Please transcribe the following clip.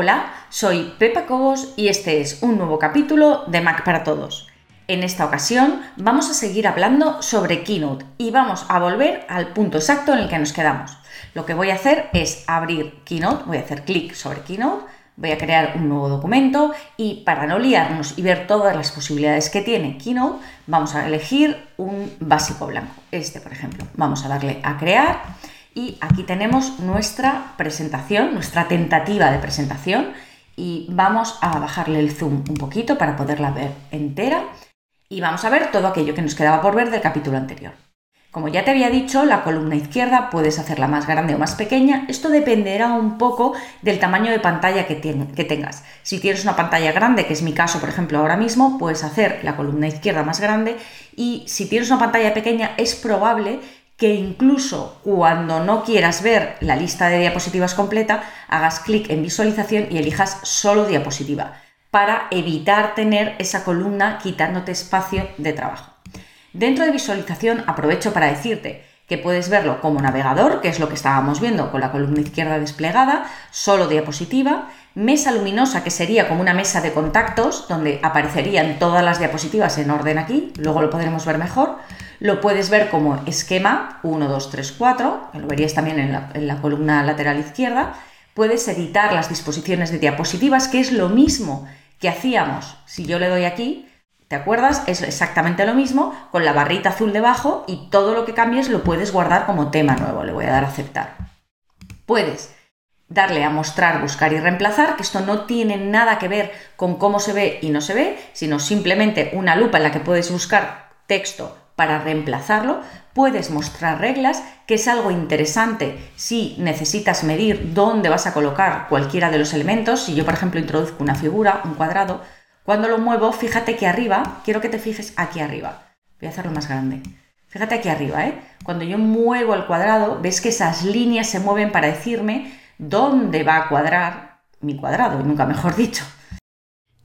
Hola, soy Pepa Cobos y este es un nuevo capítulo de Mac para Todos. En esta ocasión vamos a seguir hablando sobre Keynote y vamos a volver al punto exacto en el que nos quedamos. Lo que voy a hacer es abrir Keynote, voy a hacer clic sobre Keynote, voy a crear un nuevo documento y para no liarnos y ver todas las posibilidades que tiene Keynote, vamos a elegir un básico blanco. Este, por ejemplo. Vamos a darle a crear y aquí tenemos nuestra presentación, nuestra tentativa de presentación y vamos a bajarle el zoom un poquito para poderla ver entera y vamos a ver todo aquello que nos quedaba por ver del capítulo anterior. Como ya te había dicho, la columna izquierda puedes hacerla más grande o más pequeña. Esto dependerá un poco del tamaño de pantalla que, tengas. Si tienes una pantalla grande, que es mi caso, por ejemplo, ahora mismo, puedes hacer la columna izquierda más grande. Y si tienes una pantalla pequeña, es probable que incluso cuando no quieras ver la lista de diapositivas completa, hagas clic en visualización y elijas solo diapositiva, para evitar tener esa columna quitándote espacio de trabajo. Dentro de visualización aprovecho para decirte que puedes verlo como navegador, que es lo que estábamos viendo con la columna izquierda desplegada, solo diapositiva, mesa luminosa, que sería como una mesa de contactos, donde aparecerían todas las diapositivas en orden aquí, luego lo podremos ver mejor, lo puedes ver como esquema 1, 2, 3, 4, que lo verías también en la, columna lateral izquierda. Puedes editar las disposiciones de diapositivas, que es lo mismo que hacíamos si yo le doy aquí. ¿Te acuerdas? Es exactamente lo mismo con la barrita azul debajo y todo lo que cambies lo puedes guardar como tema nuevo. Le voy a dar a aceptar. Puedes darle a mostrar, buscar y reemplazar, que esto no tiene nada que ver con cómo se ve y no se ve, sino simplemente una lupa en la que puedes buscar texto para reemplazarlo, puedes mostrar reglas, que es algo interesante si necesitas medir dónde vas a colocar cualquiera de los elementos. Si yo, por ejemplo, introduzco una figura, un cuadrado, cuando lo muevo, fíjate que arriba, quiero que te fijes aquí arriba. Voy a hacerlo más grande. Fíjate aquí arriba, ¿eh? Cuando yo muevo el cuadrado, ves que esas líneas se mueven para decirme dónde va a cuadrar mi cuadrado, y nunca mejor dicho.